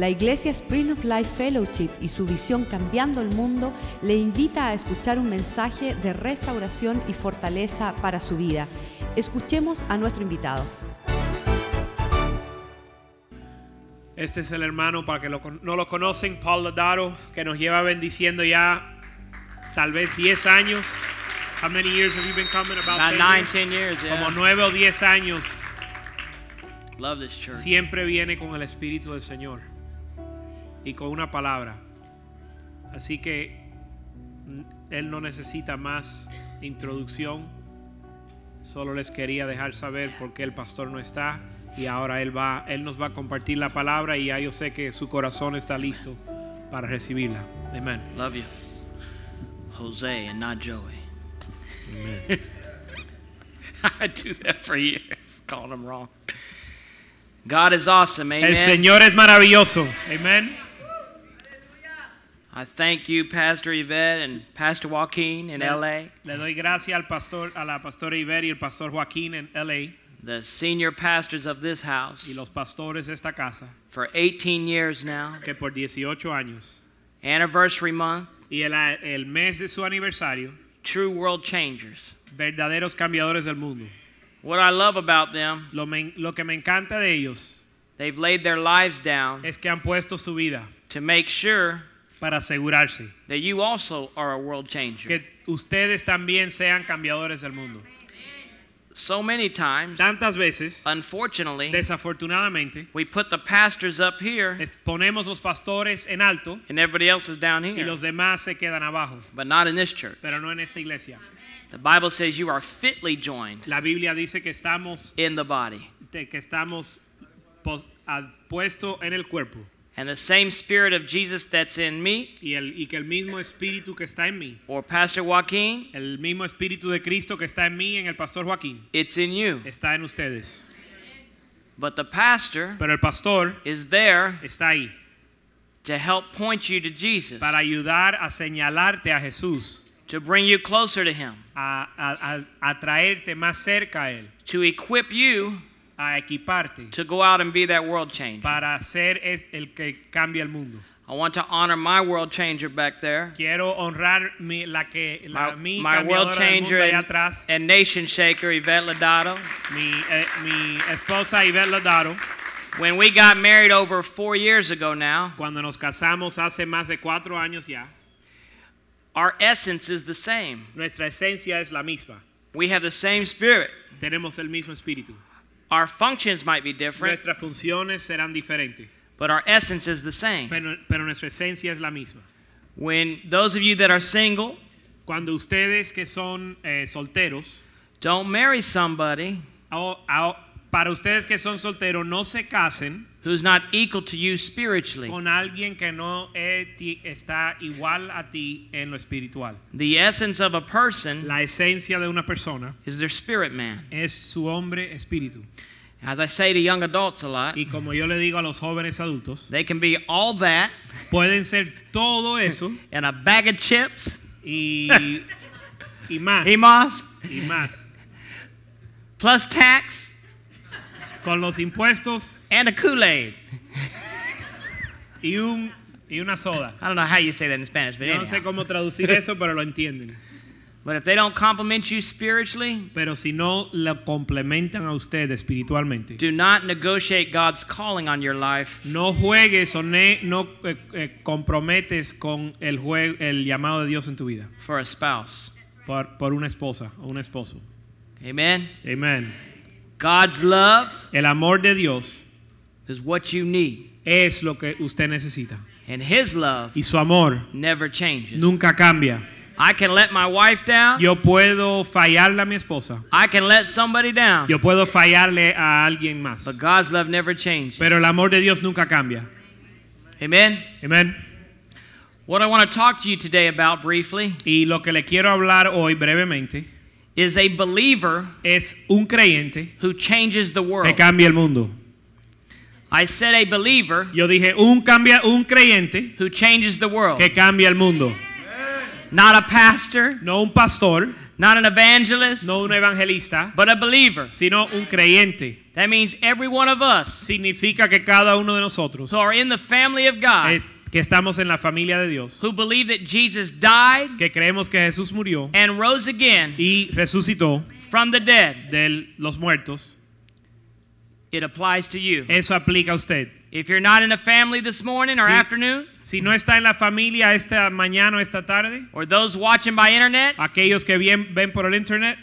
La Iglesia Spring of Life Fellowship y su visión Cambiando el Mundo le invita a escuchar un mensaje de restauración y fortaleza para su vida. Escuchemos a nuestro invitado. Este es el hermano, para que lo no lo conocen, Paul Ladaro, que nos lleva bendiciendo ya tal vez 10 años. How many years have you been coming? About About 10 nine, years? ten years. Yeah. Como 9 o 10 años. Love this church. Siempre viene con el Espíritu del Señor y con una palabra. Así que Él no necesita más introducción. Solo les quería dejar saber por qué el pastor no está y ahora él va, él nos va a compartir la palabra y ya yo sé que su corazón está listo para recibirla. Amén. Love you. Jose and not Joey. I do that for years, calling them wrong. God is awesome, amen. El Señor es maravilloso. Amén. I thank you, Pastor Yvette and Pastor Joaquin in LA, Le doy gracias al pastor, a la pastora Iber y el pastor Joaquín en LA the senior pastors of this house, y los pastores de esta casa. for 18 years now, que por 18 años. Anniversary month, y el, el mes de su aniversario, true world changers. verdaderos cambiadores del mundo. What I love about them, Lo, me- lo que me encanta de ellos they've laid their lives down es que han puesto su vida to make sure para asegurarse that you also are a world changer. que ustedes también sean cambiadores del mundo. So many times, Tantas veces, unfortunately, desafortunadamente, we put the pastors up here ponemos los pastores en alto and everybody else is down y here, los demás se quedan abajo, but not in this church. pero no en esta iglesia. The Bible says you are fitly joined La Biblia dice que estamos, in the body. que estamos puesto en el cuerpo And the same spirit of Jesus that's in me, y, el, y que el mismo espíritu que está en mí, or Pastor Joaquin, el mismo espíritu de Cristo que está en mí, en el pastor Joaquín, it's in you. está en ustedes. But the pastor Pero el pastor is there está ahí to help point you to Jesus, para ayudar a señalarte a Jesús, to bring you closer to Him, a, a- a- a traerte más cerca a Él, to equip you a equiparte to go out and be that world changer. para ser es el que cambia el mundo. I want to honor my world changer back there. Quiero honrar mi, la que la, my, mi my world del mundo changer allá and, atrás, and nation shaker Yvette Lodato. mi, eh, mi esposa Ivette Lodaro. When we got married over four years ago now, Cuando nos casamos hace más de cuatro años ya, our essence is the same. nuestra esencia es la misma. We have the same spirit. Tenemos el mismo espíritu. Our functions might be different, Nuestras funciones serán diferentes, but our essence is the same. pero, pero nuestra esencia es la misma. When those of you that are single, Cuando ustedes que son eh, solteros, don't marry somebody o- o- para ustedes que son solteros, no se casen who's not equal to you spiritually. con alguien que no está igual a ti en lo espiritual. The essence of a person La esencia de una persona is their spirit man. es su hombre espíritu. As I say to young adults a lot, Y como yo le digo a los jóvenes adultos, they can be all that pueden ser todo eso and a bag of chips, y, y más. y más, Y más. plus tax Con los impuestos and a Kool-Aid. y, un, y una soda. I don't know how you say that in Spanish, but Yo no sé anyhow. cómo traducir eso, pero lo entienden. But if they don't compliment you spiritually, Pero si no lo complementan a usted espiritualmente, do not negotiate God's calling on your life no juegues o ne- no eh, eh, comprometes con el, jue- el llamado de Dios en tu vida for a spouse. por, por una esposa o un esposo. Amen. Amén. God's love El amor de Dios is what you need, es lo que usted necesita. and His love Y su amor never changes. nunca cambia. I can let my wife down. Yo puedo fallarle a mi esposa. I can let somebody down. Yo puedo fallarle a alguien más. But God's love never changes. Pero el amor de Dios nunca cambia. Amen. Amén. What I want to talk to you today about briefly Y lo que le quiero hablar hoy brevemente is a believer es un creyente who changes the que world. cambia el mundo. I said a believer Yo dije un cambia un creyente who changes the world. que cambia el mundo. Not a pastor, No un pastor, not an evangelist, no un evangelista, but a believer. sino un creyente. That means every one of us Significa que cada uno de nosotros who are in the family of God, eh, que estamos en la familia de Dios, who believe that Jesus died que creemos que Jesús murió and rose again y resucitó from the dead, de los muertos, it applies to you. eso aplica a usted. If you're not in a family this morning or Sí. afternoon, Si no está en la familia esta mañana o esta tarde, or those watching by internet, aquellos que bien- ven por el internet,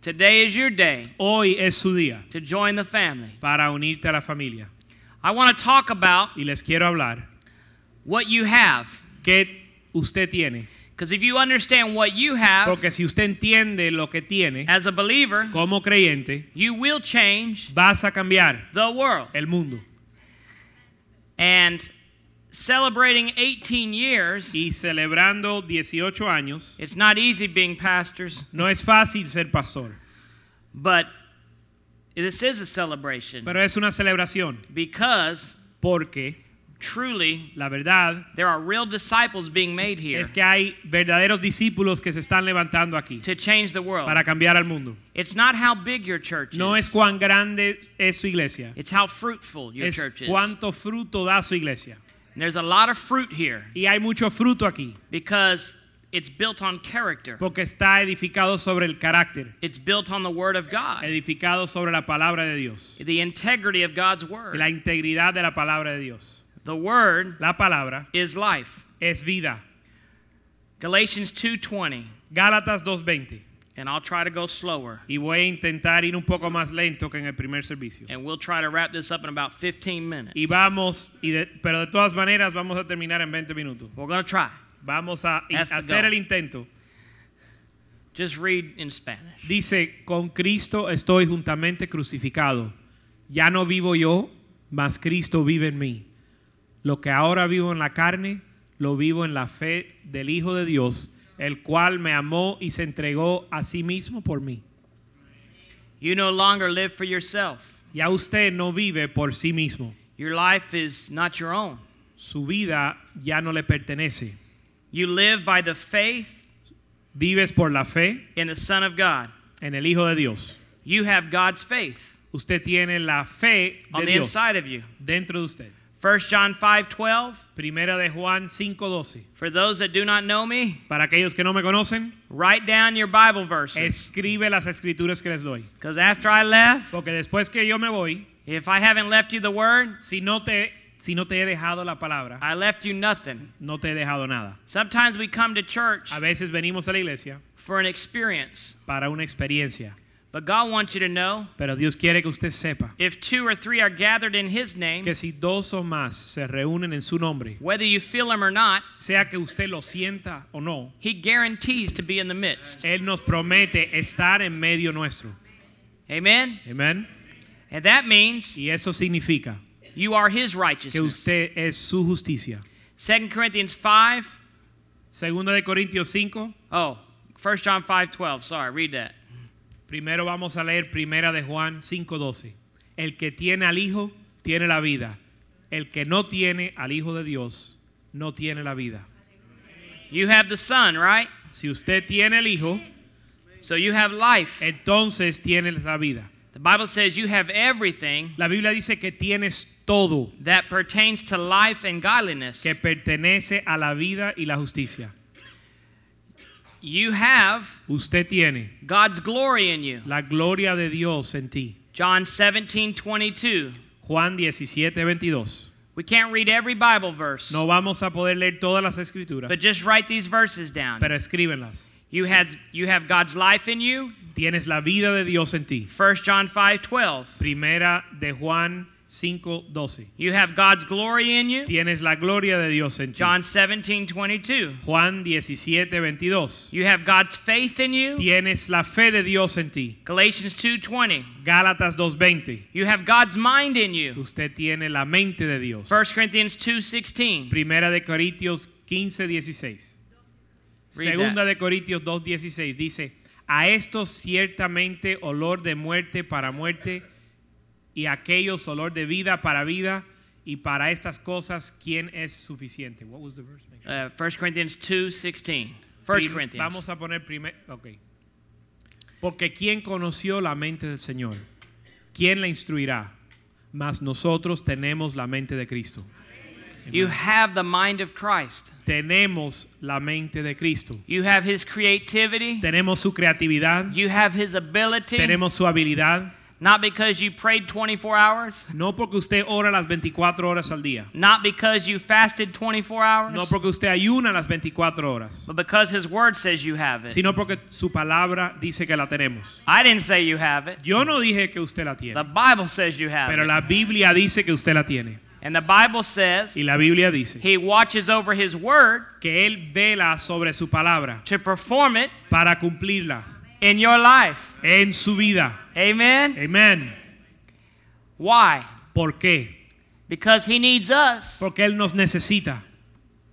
today is your day hoy es su día to join the family. para unirte a la familia. I want to talk about Y les quiero hablar what you have. qué usted tiene. Because if you understand what you have Porque si usted entiende lo que tiene as a believer, como creyente, you will change vas a cambiar the world. el mundo. And celebrating 18 years, Y celebrando 18 años, it's not easy being pastors, no es fácil ser pastor, but this is a celebration pero es una celebración because porque truly la verdad there are real disciples being made here es que hay verdaderos discípulos que se están levantando aquí to change the world. para cambiar al mundo. It's not how big your church No es is, cuán grande es su iglesia, it's how fruitful your es church is. cuánto fruto da su iglesia. And there's a lot of fruit here Y hay mucho fruto aquí because it's built on character. porque está edificado sobre el carácter, It's built on the word of God, edificado sobre la palabra de Dios, the integrity of God's word. la integridad de la palabra de Dios. The word La palabra is life. es vida. Galatians 2:20. Gálatas 2.20. And I'll try to go slower. Y voy a intentar ir un poco más lento que en el primer servicio. And we'll try to wrap this up in about 15 minutes. Y vamos, y de- pero de todas maneras vamos a terminar en 20 minutos. We're going to try. Vamos a That's hacer el intento. Just read in Spanish. Dice, con Cristo estoy juntamente crucificado. Ya no vivo yo, mas Cristo vive en mí. Lo que ahora vivo en la carne, lo vivo en la fe del Hijo de Dios, el cual me amó y se entregó a sí mismo por mí. You no longer live for yourself. Ya usted no vive por sí mismo. Your life is not your own. Su vida ya no le pertenece. You live by the faith Vives por la fe in the Son of God. en el Hijo de Dios. You have God's faith Usted tiene la fe on de the Dios inside of you. dentro de usted. 1 John 5:12 Primera de Juan 5:12. For those that do not know me, Para aquellos que no me conocen, write down your Bible verses. escribe las escrituras que les doy. Because after I left, Porque después que yo me voy, if I haven't left you the word, si no te, si no te he dejado la palabra, I left you nothing. no te he dejado nada. Sometimes we come to church A veces venimos a la iglesia for an experience, para una experiencia, but God wants you to know pero Dios quiere que usted sepa if two or three are gathered in His name, que si dos o más se reúnen en su nombre, whether you feel Him or not, sea que usted lo sienta o no, He guarantees to be in the midst. Él nos promete estar en medio nuestro. Amen? Amén. And that means Y eso significa you are His righteousness. que usted es su justicia. 2 Corinthians 5. Segunda de Corintios 5. Oh, 1 John 5:12. Sorry, read that. Primero vamos a leer Primera de Juan 5:12. El que tiene al Hijo tiene la vida. El que no tiene al Hijo de Dios no tiene la vida. You have the Son, right? Si usted tiene el Hijo, So you have life. entonces tiene la vida. The Bible says you have everything La Biblia dice que tienes todo that pertains to life and godliness. que pertenece a la vida y la justicia. You have Usted tiene God's glory in you. la gloria de Dios en ti. John 17, 22. Juan 17, 22. We can't read every Bible verse, No vamos a poder leer todas las escrituras, but just write these verses down. pero escríbenlas. You have, you have God's life in you. Tienes la vida de Dios en ti. 1 John 5, 12. Primera de Juan 5, 12. You have God's glory in you. Tienes la gloria de Dios en ti. John 17, 22. Juan 17, 22. You have God's faith in you. Tienes la fe de Dios en ti. Galatians 2:20. Gálatas 2:20. You have God's mind in you. Usted tiene la mente de Dios. 1 Corinthians 2:16. Primera de Corintios 15, 16. Read Segunda that. de Corintios 2, 16 dice, a estos ciertamente olor de muerte para muerte y aquellos olor de vida para vida y para estas cosas quién es suficiente. What was the verse? Sure. Uh, 1 Corinthians 2:16. 1 Prim- Corinthians. Vamos a poner primer, ok. Porque ¿quién conoció la mente del Señor? ¿Quién la instruirá? Mas nosotros tenemos la mente de Cristo. You have the mind of Christ. Tenemos la mente de Cristo. You have his creativity. Tenemos su creatividad. You have his ability. Tenemos su habilidad. Not because you prayed 24 hours. No porque usted ora las 24 horas al día. Not because you fasted 24 hours. No porque usted ayuna las 24 horas. But because his word says you have it. Sino porque su palabra dice que la tenemos. I didn't say you have it. Yo no dije que usted la tiene. The. Bible says you have Pero it. la Biblia dice que usted la tiene. And the Bible says Y la Biblia dice he watches over his word que Él vela sobre su palabra to perform it para cumplirla in your life. en su vida. Amen. Amén. Why? ¿Por qué? Because he needs us Porque Él nos necesita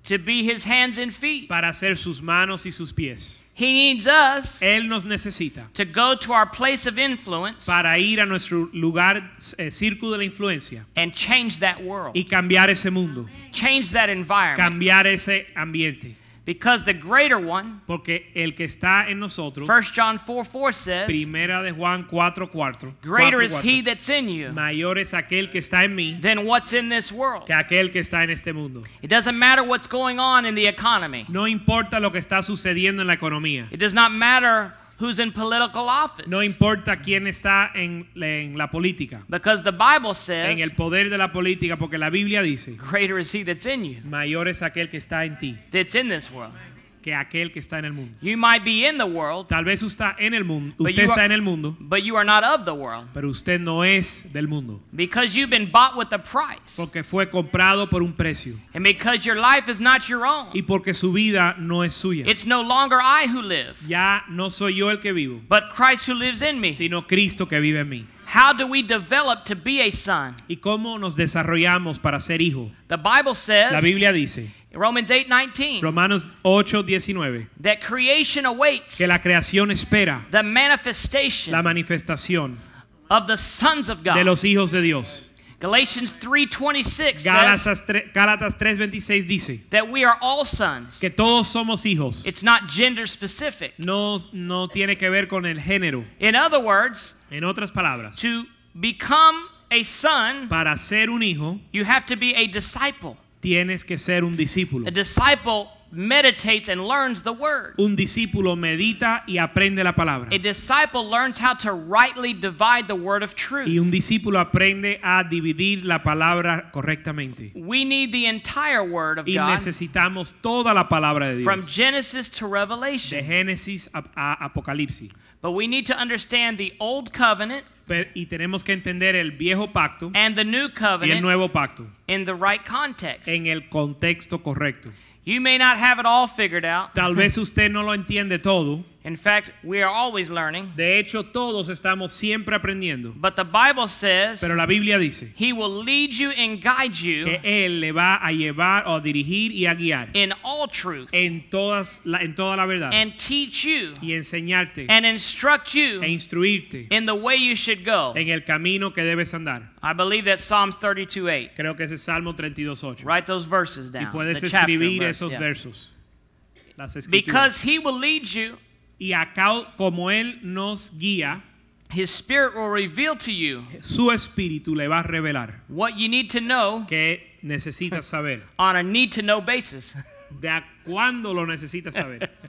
to be his hands and feet. para hacer sus manos y sus pies. He needs us Él nos necesita to go to our place of influence para ir a nuestro lugar, eh, círculo de la influencia and change that world, y cambiar ese mundo, change that environment. cambiar ese ambiente. Because the greater one, Porque el que está en nosotros, 1 John 4 4 says, primera de Juan 4, 4, Greater is he that's in you mayor es aquel que está en mí than what's in this world. que aquel que está en este mundo. It doesn't matter what's going on in the economy. No importa lo que está sucediendo en la economía. It does not matter who's in political office. No importa quién está en, en la política, Because the Bible en says, el poder de la política, porque la Biblia dice, Greater is he that's in you mayor es aquel que está en ti that's in this world. Que aquel que está en el mundo. You might be in the world, Tal vez usted está en el mundo, But usted you está are- en el mundo, but you are not of the world. pero usted no es del mundo, Because you've been bought with a price. porque fue comprado por un precio And because your life is not your own. y porque su vida no es suya. It's no longer I who live, Ya no soy yo el que vivo, but Christ who lives in me. sino Cristo que vive en mí. How do we develop to be a son? ¿Y cómo nos desarrollamos para ser hijo? The Bible La says, Biblia dice, Romans 8 19, Romanos 8, 19, that creation awaits que la creación espera the manifestation la manifestación of the sons of God. de los hijos de Dios. Galatians 3:26 says Gálatas, tre- Gálatas 3:26 dice that we are all sons. que todos somos hijos. It's not gender specific. No, no tiene que ver con el género. In other words, En otras palabras, to become a son, para ser un hijo you have to be a disciple. Tienes que ser un discípulo. A disciple meditates and learns the word. Un discípulo medita y aprende la palabra. A disciple learns how to rightly divide the word of truth. Y un discípulo aprende a dividir la palabra correctamente. We need the entire word of Y God necesitamos toda la palabra de from Dios. Genesis to De Revelation. Génesis a, a Apocalipsis. But we need to understand the old covenant Per- y tenemos que entender el viejo pacto and the new y el covenant nuevo pacto in the right context. en el contexto correcto. You may not have it all figured out. Tal vez usted no lo entiende todo. In fact, we are always learning. De hecho, todos estamos siempre aprendiendo. But the Bible says Pero la Biblia dice He will lead you and guide you que Él le va a llevar o a dirigir y a guiar in all truth en, todas la, en toda la verdad and teach you y enseñarte and instruct you e instruirte in the way you should go. en el camino que debes andar. I believe that's Psalms 32 8. Creo que ese es Salmo 32.8. Write those verses Y down. puedes the chapter escribir verse, esos yeah. versos. Las. Because He will lead you, y acá, como Él nos guía, His Spirit will reveal to you su espíritu le va a revelar what you need to know que necesitas saber. on a need to know basis. De a cuándo lo necesitas saber.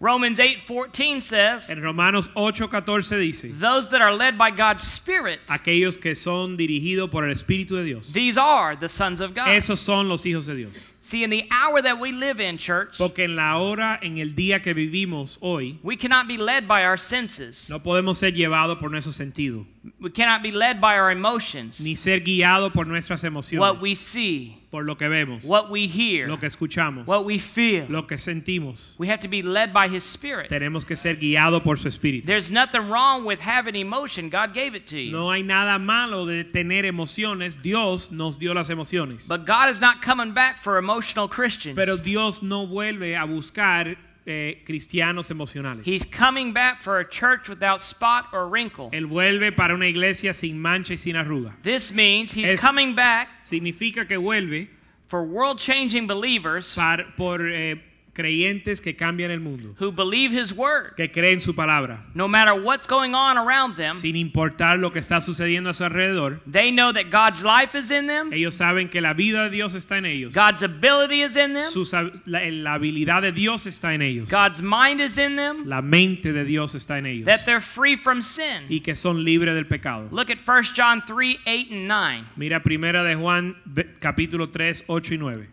Romans 8 14 says, En Romanos 8:14 dice, Those that are led by God's Spirit, aquellos que son dirigidos por el Espíritu de Dios. these are the sons of God. Esos son los hijos de Dios. See, in the hour that we live in, church, Porque en la hora, en el día que vivimos hoy, we cannot be led by our senses. no podemos ser llevados por nuestro sentido, We cannot be led by our emotions. ni ser guiados por nuestras emociones. What we see, por lo que vemos, what we hear, lo que escuchamos, what we feel. lo que sentimos. We have to be led by His Spirit. Tenemos que ser guiados por su Espíritu. There's nothing wrong with having emotion. God gave it to you. No hay nada malo de tener emociones. Dios nos dio las emociones. But God is not coming back for emotional Christians. Pero Dios no vuelve a buscar eh, cristianos emocionales. He's coming back for a church without spot or wrinkle. Él vuelve para una iglesia sin mancha y sin arruga. This means He's Es- coming back Significa que vuelve for world changing believers par- por eh, creyentes que cambian el mundo, who believe His Word. que creen su palabra, No matter what's going on around them, sin importar lo que está sucediendo a su alrededor. they know that God's life is in them, Ellos saben que la vida de Dios está en ellos. God's ability is in them, Sus la, la habilidad de Dios está en ellos. God's mind is in them, La mente de Dios está en ellos. that they're free from sin. Y que son libres del pecado. Look at 1 John 3 8 and 9. Mira primera de Juan capítulo 3, 8 y 9.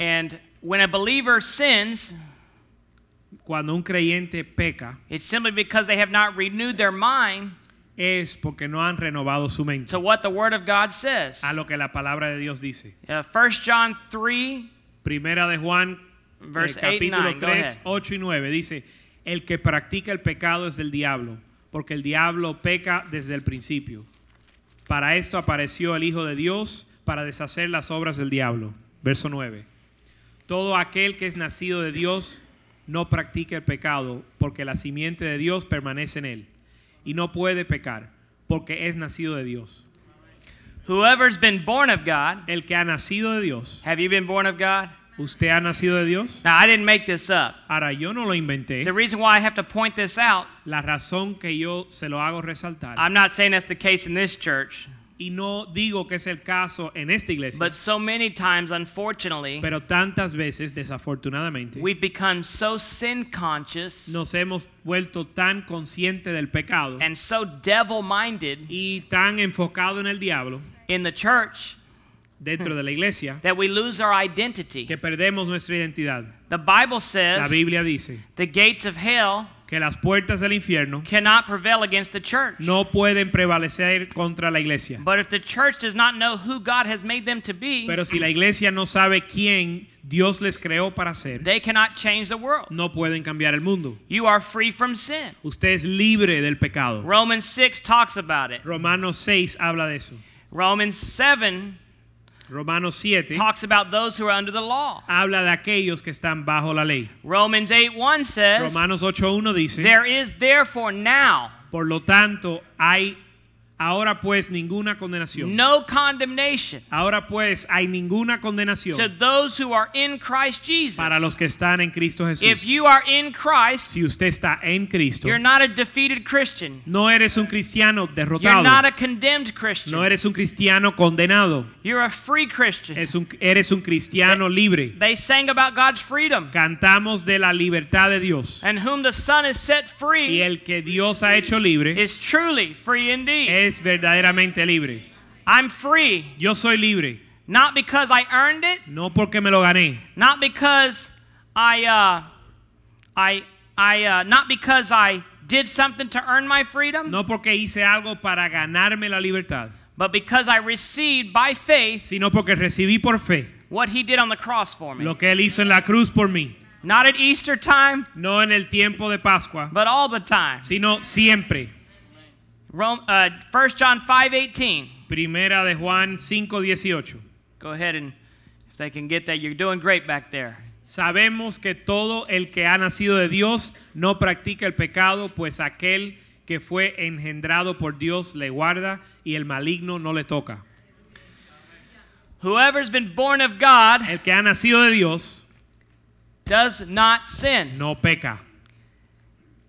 And when a believer sins, Cuando un creyente peca it's simply because they have not renewed their mind es porque no han renovado su mente to what the Word of God says. a lo que la palabra de Dios dice. Uh, 1 John 3, Primera de Juan eh, verse 8 and capítulo 9. Go 3, ahead. 8 y 9 dice, el que practica el pecado es del diablo, porque el diablo peca desde el principio. Para esto apareció el Hijo de Dios, para deshacer las obras del diablo. Verso 9. Todo aquel que es nacido de Dios no practica el pecado, porque la simiente de Dios permanece en él, y no puede pecar, porque es nacido de Dios. Whoever's been born of God, El que ha nacido de Dios, have you been born of God? ¿usted ha nacido de Dios? Now, I didn't make this up. Ahora, yo no lo inventé. The reason why I have to point this out, La razón que yo se lo hago resaltar. I'm not saying that's the case in this church, y no digo que es el caso en esta iglesia. but so many times, unfortunately, pero tantas veces, desafortunadamente, we've become so sin conscious nos hemos vuelto tan conscientes del pecado and so devil minded y tan enfocados en el diablo in the church dentro de la iglesia that we lose our identity. que perdemos nuestra identidad. The Bible La says Biblia dice the gates of hell que las puertas del infierno cannot prevail against the church. no pueden prevalecer contra la iglesia. But if the church does not know who God has made them to be, Pero si la iglesia no sabe quién Dios les creó para ser, they cannot change the world. no pueden cambiar el mundo. You are free from sin. Usted es libre del pecado. Romans 6 talks about it. Romanos 6 habla de eso. Romans 7 Romanos 7 talks about those who are under the law. habla de aquellos que están bajo la ley. Romans 8 1 says, Romanos 8.1 dice, There is therefore now por lo tanto hay ahora pues ninguna condenación. no condemnation Ahora pues hay ninguna to condenación those who are in Christ Jesus. para los que están en Cristo Jesús. If you are in Christ, Si usted está en Cristo, you're not a defeated Christian. no eres un cristiano You're derrotado. not a condemned Christian. No eres un cristiano condenado. You're a free Christian. Es un- eres un cristiano libre. They sang about God's freedom. Cantamos de la libertad de Dios. And whom the Son has set Y free el que Dios ha hecho libre is truly free indeed. Es verdaderamente libre. I'm free, Yo soy libre, not because I earned it, no porque me lo gané, not because I, uh, I, I, uh, not because I did something to earn my freedom, no porque hice algo para ganarme la libertad, but because I received by faith sino porque recibí por fe what He did on the cross for me. lo que Él hizo en la cruz por mí. Not at Easter time, No en el tiempo de Pascua, but all the time. sino siempre. Rome, uh, 1 John 5:18. Primera de Juan 5:18. Go ahead and if they can get that, you're doing great back there. Sabemos que todo el que ha nacido de Dios no practica el pecado, pues aquel que fue engendrado por Dios le guarda y el maligno no le toca. Whoever's been born of God El que ha nacido de Dios does not sin. no peca,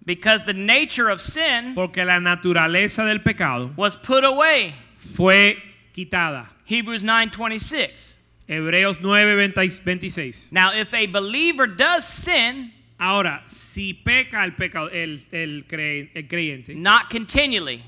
Because the nature of sin porque la naturaleza del pecado was put away. fue quitada. Hebrews 9:26. Hebreos 9:26. Now if a believer does sin, Ahora, si peca el pecado, el, el, cre- el creyente, not continually,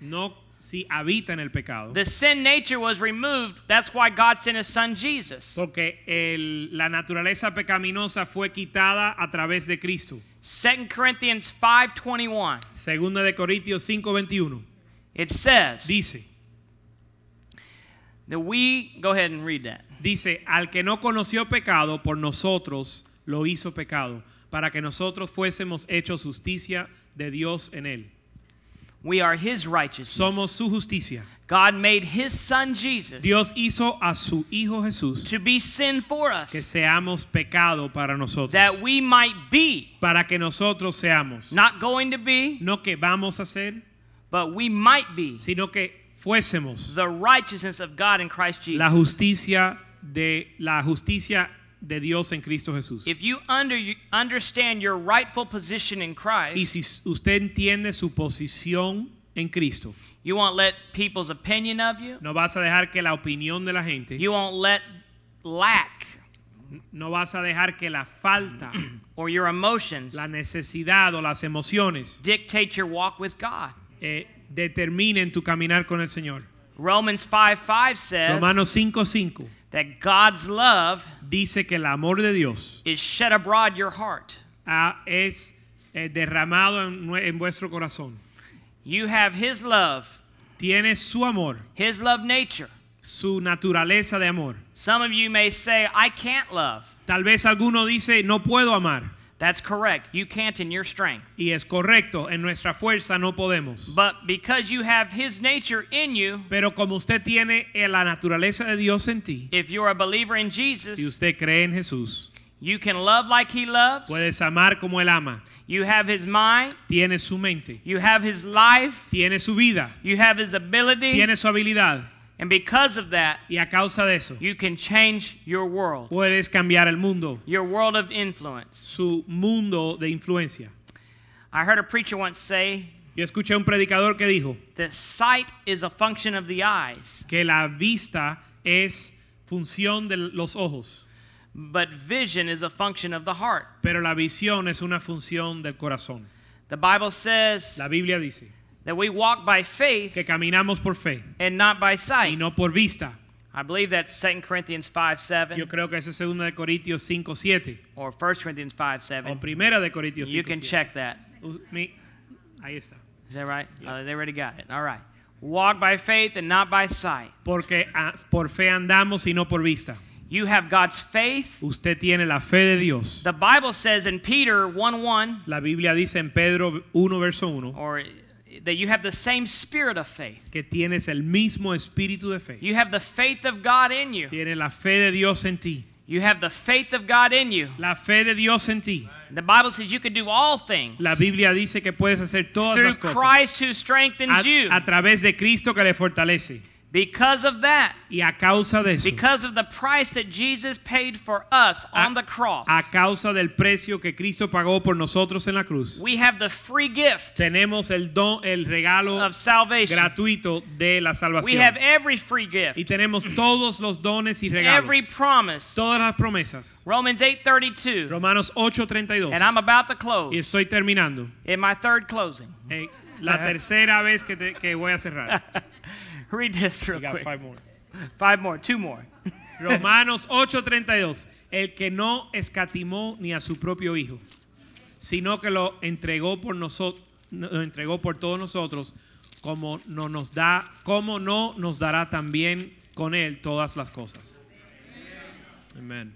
no si habita en el pecado, the sin nature was removed. That's why God sent his son Jesus. porque el- la naturaleza pecaminosa fue quitada a través de Cristo. 2 Corinthians 5:21. Segunda de Corintios 5:21 It says dice, that we go ahead and read that. dice, al que no conoció pecado por nosotros lo hizo pecado, para que nosotros fuésemos hechos justicia de Dios en él. We are his righteousness. Somos su justicia. God made his son Jesus Dios hizo a su hijo Jesús to be sin for us que seamos pecado para nosotros, that we might be para que nosotros seamos, not going to be no que vamos a ser, but we might be sino que fuésemos the righteousness of God in Christ Jesus. la justicia de la justicia de Dios en Cristo Jesús. If you under, understand your rightful position in Y Christ, si s- usted entiende su posición en Cristo, you won't let people's opinion of you, no vas a dejar que la opinión de la gente, you won't let lack no vas a dejar que la falta, or your emotions la necesidad o las emociones dictate your walk with God. eh, determinen tu caminar con el Señor. Romans 5 5 says Romanos 5:5 that God's love dice que el amor de Dios is shed abroad your heart. ah, es eh, derramado en, en vuestro corazón. You have His love, Tiene su amor, His love nature. su naturaleza de amor. Some of you may say, I can't love. Tal vez alguno dice, no puedo amar. That's correct. You can't in your strength. Y es correcto, en nuestra fuerza no podemos. But because you have His nature in you, Pero como usted tiene la naturaleza de Dios en ti, if you're a believer in Jesus, si usted cree en Jesús, you can love like He loves. puedes amar como Él ama. You have His mind. Tiene su mente, You have His life. tiene su vida, You have His ability. tiene su habilidad. And because of that, Y a causa de eso, you can change your world, puedes cambiar el mundo, your world of influence. su mundo de influencia. I heard a preacher once say Yo escuché a un predicador que dijo that sight is a function of the eyes, que la vista es función de los ojos, but vision is a function of the heart. pero la visión es una función del corazón. The Bible says La Biblia dice that we walk by faith que caminamos por fe and not by y sight. no por vista. I believe that's 2 Corinthians 5 7 Yo creo que eso es 2 de Corintios 5, 7 or 1 Corinthians 5 o 7. Primera de Corintios You can 7. check that. U- mi- Ahí está. Is that right? Uh, they already got it. All right. Walk by faith and not by sight. Porque ah, por fe andamos y no por vista. You have God's faith. Usted tiene la fe de Dios. The Bible says in Peter 1 1, La Biblia dice en Pedro 1, verso 1, or that you have the same spirit of faith. que tienes el mismo espíritu de fe. You have the faith of God in you. Tienes la fe de Dios en ti. You have the faith of God in you. La fe de Dios en ti. The Bible says you can do all things La Biblia dice que puedes hacer todas through las cosas Through Christ who strengthens a, you. a través de Cristo que le fortalece. Because of that, Y a causa de eso, because of the price that Jesus paid for us on the cross, a causa del precio que Cristo pagó por nosotros en la cruz, we have the free gift tenemos el don, el regalo of salvation. gratuito de la We salvación. have every free gift, Y tenemos todos los dones y regalos, every promise. todas las promesas. Romans 8:32. Romanos 8:32. And I'm about to Y close estoy terminando. in my third closing. Eh, la tercera vez que, te- que voy a cerrar. Read this real quick. five more. Five more, two more. Romanos 8:32. El que no escatimó ni a su propio hijo, sino que lo entregó por nosotros, lo entregó por todos nosotros, como no nos da, como no nos dará también con él todas las cosas. Amén.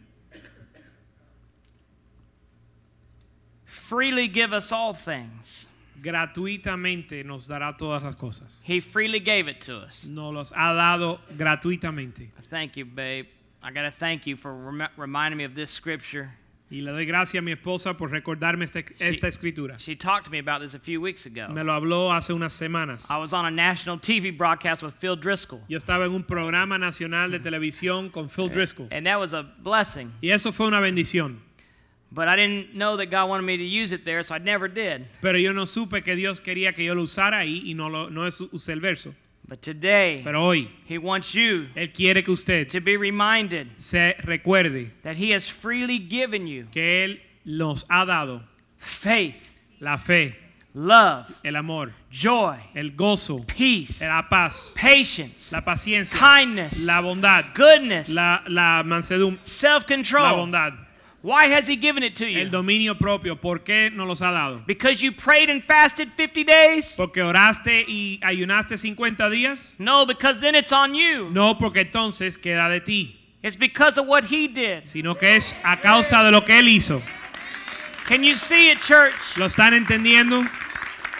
Freely give us all things. Gratuitamente nos dará todas las cosas. He freely gave it to us. Nos los ha dado gratuitamente. Thank you, babe. I got to thank you for rem- reminding me of this scripture. Y le doy gracias a mi esposa por recordarme este- esta escritura. She talked to me about this a few weeks ago. Me lo habló hace unas semanas. I was on a national TV broadcast with Phil Driscoll. Yo estaba en un programa nacional de televisión con Phil Driscoll. And that was a blessing. Y eso fue una bendición. But I didn't know that God wanted me to use it there, so I never did. Pero yo no supe que Dios quería que yo lo usara ahí y no, lo, no usé el verso. But today, Pero hoy, He wants you Él quiere que usted to be reminded se recuerde that He has freely given you que Él nos ha dado faith, la fe, love, el amor, joy, el gozo, peace, la paz, patience, la paciencia, kindness, la bondad, goodness, la, la mansedumbre, self-control, la bondad, Why has He given it to you? el dominio propio. ¿Por qué nos los ha dado? Because you prayed and fasted 50 days? ¿Porque oraste y ayunaste 50 días? No, because then it's on you. No, porque entonces queda de ti, It's because of what He did. sino que es a causa de lo que Él hizo. Can you see it, church? ¿Lo están entendiendo?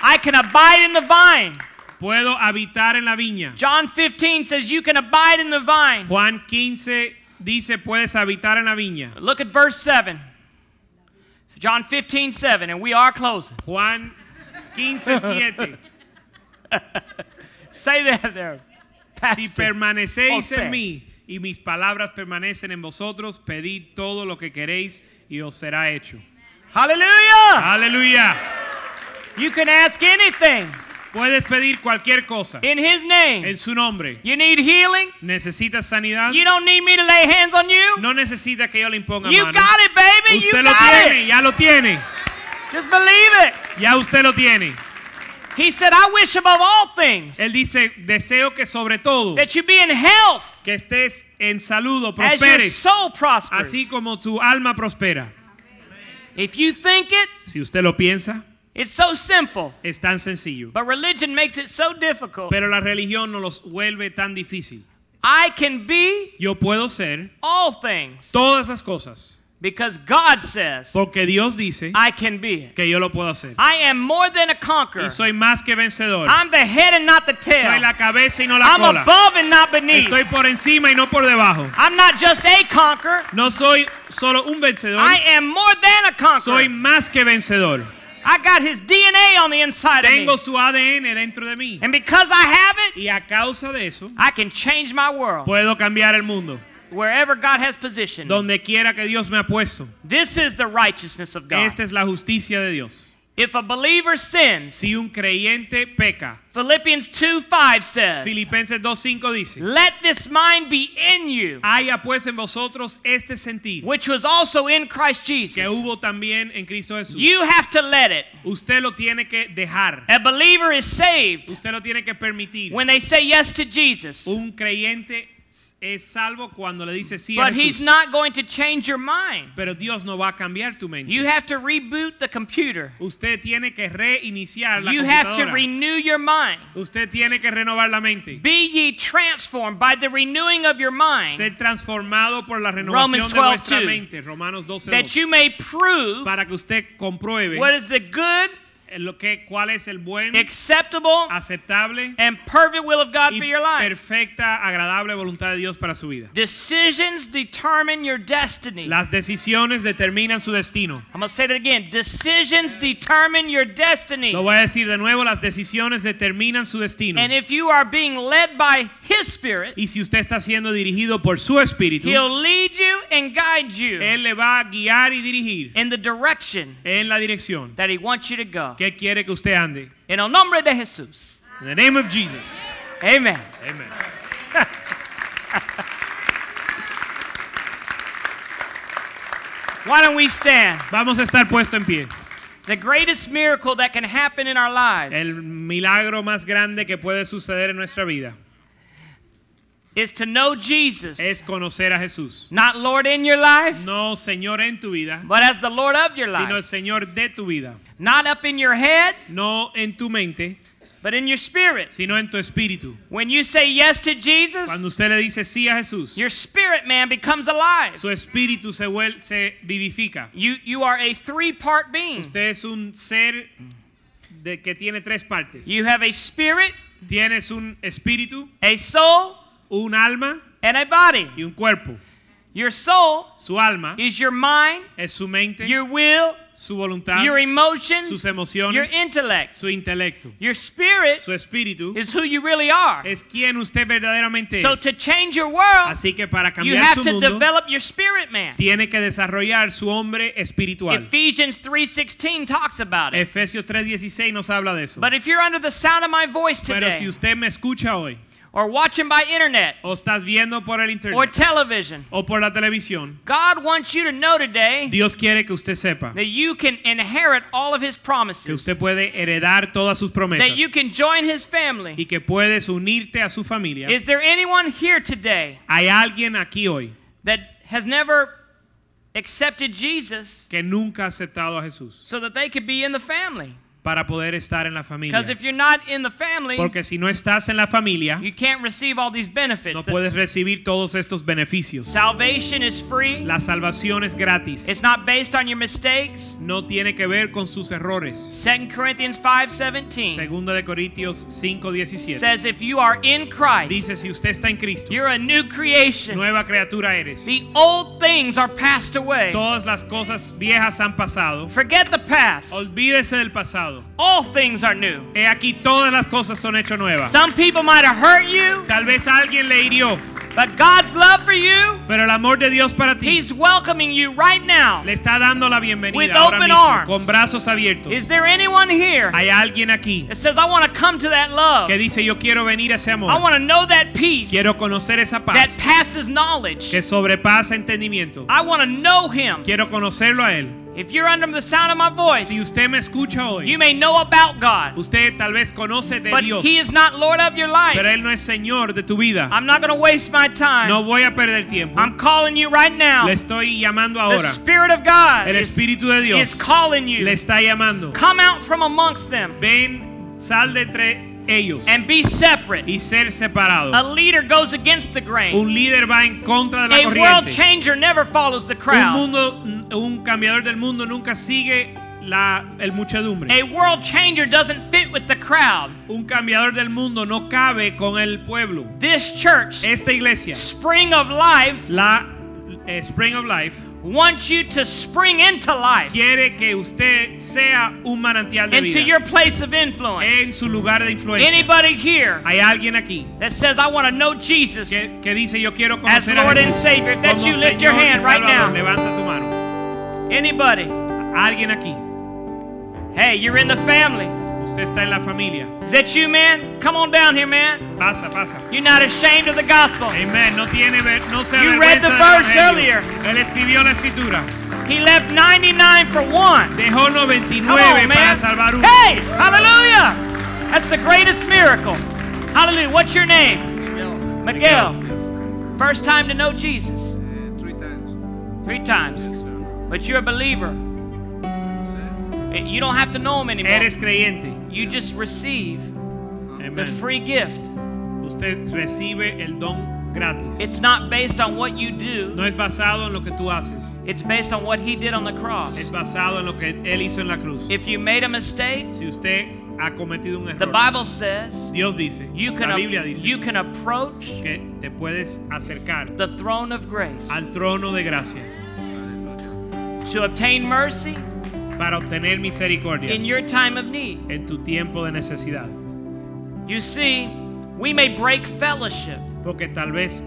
I can abide in the vine. Puedo habitar en la viña. John 15 says you can abide in the vine. Juan 15 dice, puedes habitar en la viña. Look at verse 7. John 15, 7, and we are closing. Juan 15, 7. Say that there. Si permanecéis en mí y mis palabras permanecen en vosotros, pedid todo lo que queréis y os será hecho. Hallelujah. Aleluya. You can ask anything Puedes pedir cualquier cosa in His name. en su nombre. You need healing? ¿Necesitas sanidad? You don't need me to lay hands on you? No necesita que yo le imponga You manos. got it, baby. Usted You lo got tiene, it. ya lo tiene. Just believe it. Ya usted lo tiene. He said, I wish above all things Él dice, deseo que sobre todo that you be in health que estés en salud o as your prosperes, soul prospers. así como tu alma prospera. If you think it, Si usted lo piensa, it's so simple. es tan sencillo. But religion makes it so difficult. Pero la religión nos los vuelve tan difícil. I can be Yo puedo ser all things todas las cosas because God says porque Dios dice I can be it. que yo lo puedo hacer. I am more than a conqueror. Y soy más que vencedor. I'm the head and not the tail. Soy la cabeza y no la I'm cola. above and not beneath. Estoy por encima y no por debajo. I'm not just a conqueror. No soy solo un vencedor, I am more than a conqueror. soy más que vencedor. I got his DNA on the inside of me. su ADN dentro de mí. And because I have it, Y a causa de eso, I can change my world puedo cambiar el mundo. wherever God has positioned. Donde quiera que Dios me ha puesto. This is the righteousness of God. Esta es la justicia de Dios. If a believer sins, Si un creyente peca, Philippians 2 5 says, Filipenses 2.5 dice, Let this mind be in you, haya pues en vosotros este sentir which was also in Christ Jesus. que hubo también en Cristo Jesús. You have to let it. Usted lo tiene que dejar. A believer is saved Usted lo tiene que permitir. when they say yes to Jesus, Un creyente es salvo cuando le dice sí a but He's Jesús. not going to change your mind. Pero Dios no va a cambiar tu mente. You have to reboot the computer. Usted tiene que reiniciar la You have to computadora. renew your mind. Usted tiene que renovar la mente. Be ye transformed by the renewing of your mind, Ser transformado por la Romans renovación de 12, vuestra 2. mente. Romanos 12. that you may prove Para que usted compruebe what is the good, lo que, cuál es el buen, acceptable, aceptable and perfect will of God y for your life. perfecta, agradable voluntad de Dios para su vida. Decisions determine your destiny. Las decisiones determinan su destino. I'm going to say that again. Decisions determine your destiny. Lo voy a decir de nuevo, las decisiones determinan su destino. And if you are being led by His Spirit, Y si usted está siendo dirigido por su espíritu, He'll lead you and guide you Él le va a guiar y dirigir in the direction en la dirección that He wants you to go. Que quiere que usted ande. En el nombre de Jesús. In the name of Jesus. Amen. Amen. Why don't we stand? Vamos a estar puesto en pie. The greatest miracle that can happen in our lives El milagro más grande que puede suceder en nuestra vida is to know Jesus, es conocer a Jesús. not Lord in your life, No Señor en tu vida, but as the Lord of your life. sino el. Señor de tu vida. Not up in your head, No en tu mente, but in your spirit. sino en tu espíritu. When you say yes to Jesus, Cuando usted le dice sí a Jesús, your spirit man becomes alive. su espíritu se, vuel- se vivifica. You, you are a three part being. Usted es un ser de, que tiene tres partes. You have a spirit, Tienes un espíritu, a soul, un alma and a body. y un cuerpo. Your soul Su alma is your mind, es su mente, your will, su voluntad, your emotions, sus your emociones, intellect. su intelecto. Your spirit Su espíritu is who you really are. es quien usted verdaderamente So es. to change your world, Así que para you cambiar have su to mundo, develop your spirit man. tiene que desarrollar su hombre espiritual. Ephesians 3:16 talks about it. Efesios 3:16 nos habla de eso. But if you're under the sound of my voice Pero si today usted me escucha hoy, or watching by internet o estás viendo por el or television, o por la televisión, God wants you to know today Dios quiere que usted sepa that you can inherit all of his que promises. usted puede heredar todas sus promesas That you can join his family. y que puedes unirte a su familia. Is there anyone here today Hay alguien aquí hoy that has never accepted Jesus que nunca ha aceptado a Jesús so that they could be in the family? Para poder estar en la familia. Because if you're not in the family, Porque si no estás en la familia, you can't receive all these benefits. no puedes recibir todos estos beneficios. Salvation is free. La salvación es gratis. It's not based on your mistakes. No tiene que ver con sus errores. 2 Corinthians 5:17 Segunda de Corintios 5:17. says if you are in Christ, Dice, si usted está en Cristo, you're a new creation. nueva criatura eres. The old things are passed away. Todas las cosas viejas han pasado. Forget the past. Olvídese del pasado. All things are new. He aquí todas las cosas son hechas nuevas. Some people might have hurt you. Tal vez alguien le hirió. But God's love for you, Pero el amor de Dios para ti He's welcoming you right now. le está dando la bienvenida With ahora open mismo arms. con brazos abiertos. Is there anyone here Hay alguien aquí that says, I want to come to that love? que dice yo quiero venir a ese I amor. want to know that peace Quiero conocer esa that paz passes knowledge. que sobrepasa entendimiento. I want to know Him. Quiero conocerlo a él. If you're under the sound of my voice, Si usted me escucha hoy, you may know about God, usted tal vez conoce de but Dios, He is not Lord of your life. pero él no es señor de tu vida. I'm not going to waste my time. No voy a perder tiempo. I'm calling you right now. Le estoy llamando ahora. The. Spirit of God El is, Espíritu de is calling you. le está llamando. Come out from amongst them Ven, sal de entre ellos and be separate. y ser separado. A leader goes against the grain. Un líder va en contra de la A world corriente. changer never follows the Un crowd. mundo, un cambiador del mundo nunca sigue la el muchedumbre. A world changer doesn't fit with the crowd. Un cambiador del mundo no cabe con el pueblo. This church, Esta iglesia, Spring of Life, la eh, Spring of Life, wants you to spring into life, quiere que usted sea un manantial de into vida your place of influence. en su lugar de influencia. Anybody here Hay alguien aquí that says, I want to know Jesus que, que dice yo quiero as conocer a Lord and Savior? If that's como you, lift your Señor hand right now. Levanta tu mano. Anybody? Alguien aquí. Hey, you're in the family. Usted está en la familia. Is that you, man? Come on down here, man. Pasa, pasa. You're not ashamed of the gospel. Amen. No tiene ver- no se You read the verse earlier. Él escribió la escritura. He left 99 for one. Dejó Come 99 on, para man. salvar uno. Hey, hallelujah. That's the greatest miracle. Hallelujah. What's your name? Miguel. Miguel. First time to know Jesus. Uh, three times. Three times. Yes. But you're a believer. You don't have to know him anymore. Eres creyente. You just receive the free gift. Usted recibe el don gratis. It's not based on what you do. No es basado en lo que tú haces. It's based on what he did on the cross. Es basado en lo que él hizo en la cruz. If you made a mistake, Si usted ha cometido un error. the Bible says Dios dice, you can la Biblia dice you can approach que te puedes acercar the throne of grace al trono de gracia to obtain mercy para obtener misericordia in your time of need. en tu tiempo de necesidad. You see, we may break fellowship, Porque tal vez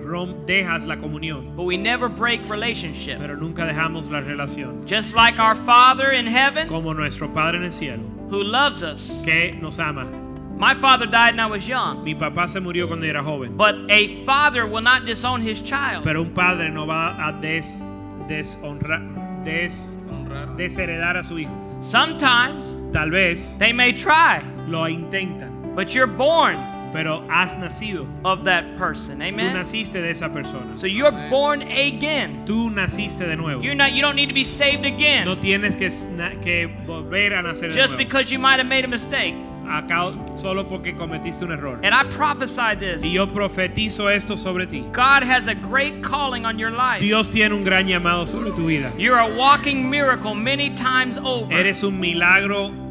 rom- dejas la comunión, but we never break relationship. pero nunca dejamos la relación. Just like our Father in heaven Como nuestro Padre en el cielo, who loves us. que nos ama. My father died when I was young, Mi papá se murió cuando era joven, but a father will not disown his child. pero un padre no va a des, deshonrar, des. Desheredar a su hijo. Sometimes Tal vez they may try, lo intentan, but you're born pero has nacido. of that person. Tú naciste de esa persona. So you're born again. Tú naciste de nuevo. You're not you don't need to be saved again. No tienes que, que volver a nacer de just nuevo. because you might have made a mistake. Solo porque cometiste un error. And I prophesy this. Y yo profetizo esto sobre ti. God has a great calling on your life. Dios tiene un gran llamado sobre tu vida. You're a walking miracle many times over. Eres un milagro.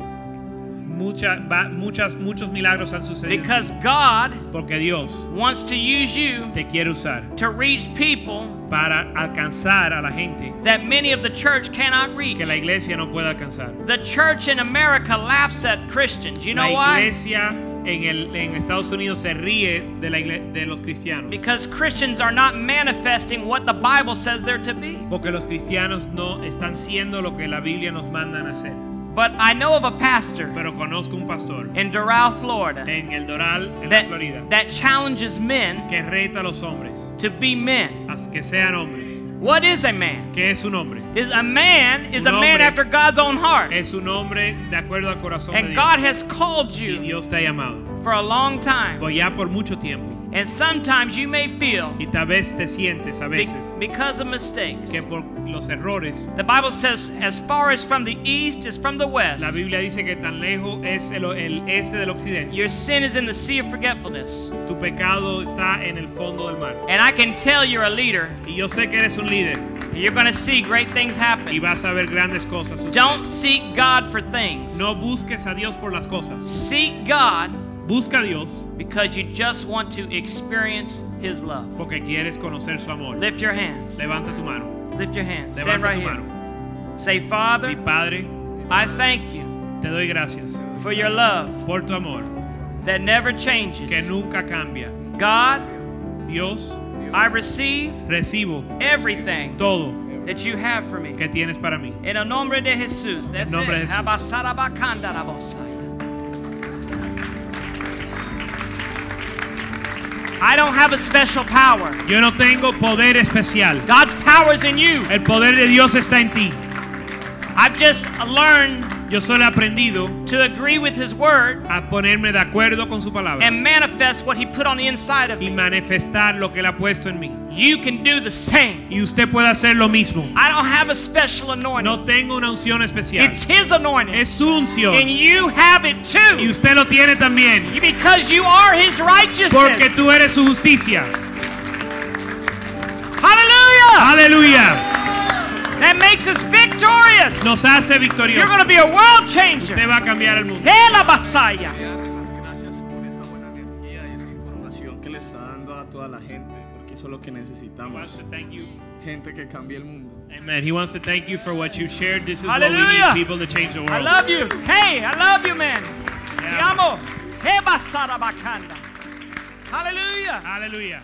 Mucha, muchas, muchos milagros han sucedido. Because God Porque Dios wants to use you te quiere usar to reach people para alcanzar a la gente that many of the church cannot reach. que la iglesia no puede alcanzar. The church in America laughs at Christians. You know la why? iglesia en, el, en Estados Unidos se ríe de, la de los cristianos. Because Christians are not manifesting what the Bible says they're to be. Porque los cristianos no están siendo lo que la Biblia nos manda a hacer. But I know of a pastor Pero conozco un pastor in Doral, Florida, en el Doral, en la that, Florida, that challenges men que reta a los hombres to be men. que sean hombres. What is a man? ¿Qué es un hombre? Is a man is a man after God's own heart. Es un hombre de acuerdo al corazón de And Dios. God has called y you Dios te ha llamado. for a long time. Pues ya por mucho tiempo. And sometimes you may feel Y tal vez te sientes a be- veces because of mistakes. que por los errores, The Bible says, as far as from the east is from the west, la Biblia dice que tan lejos es el, el este del occidente. your sin is in the sea of forgetfulness. Tu pecado está en el fondo del mar. And I can tell you're a leader. Y yo sé que eres un líder You're going to see great things happen. y vas a ver grandes cosas. suceder. Don't seek God for things. No busques a Dios por las cosas. Seek God Busca a Dios because you just want to experience His love. porque quieres conocer su amor. Lift your hands. Levanta tu mano. Lift your hands. Stand Levanta right tu here. mano. Say, Mi Padre, I thank you te doy gracias for your love por tu amor that never changes. que nunca cambia. God, Dios, I receive recibo everything todo that you have for me. que tienes para mí. En el nombre de Jesús. That's nombre de. Jesús. I don't have a special power. Yo no tengo poder especial. God's power is in you. El poder de Dios está en ti. I've just learned Yo solo he aprendido to agree with His word a ponerme de acuerdo con su palabra and manifest what He put on the inside of y me. manifestar lo que él ha puesto en mí. You can do the same. Y usted puede hacer lo mismo. I don't have a special anointing. No tengo una unción especial. It's His anointing. Es su unción. and you have it too. Y usted lo tiene también. Because you are His righteousness. Porque tú eres su justicia. Hallelujah. Aleluya. That makes us victorious. Nos hace You're victoriosos. going to be a world changer. Usted va a cambiar el mundo. Basaya. Quería darle las gracias por esa buena energía y esa información que le está dando a toda la gente, porque eso es lo que necesitamos. Gente que cambie el mundo. Amen. He wants to thank you for what you shared. This is what we Hallelujah. need people to change the world. I love you. Hey, I love you, man. Te Yeah. amo. Basara Bakanda. Hallelujah. Aleluya.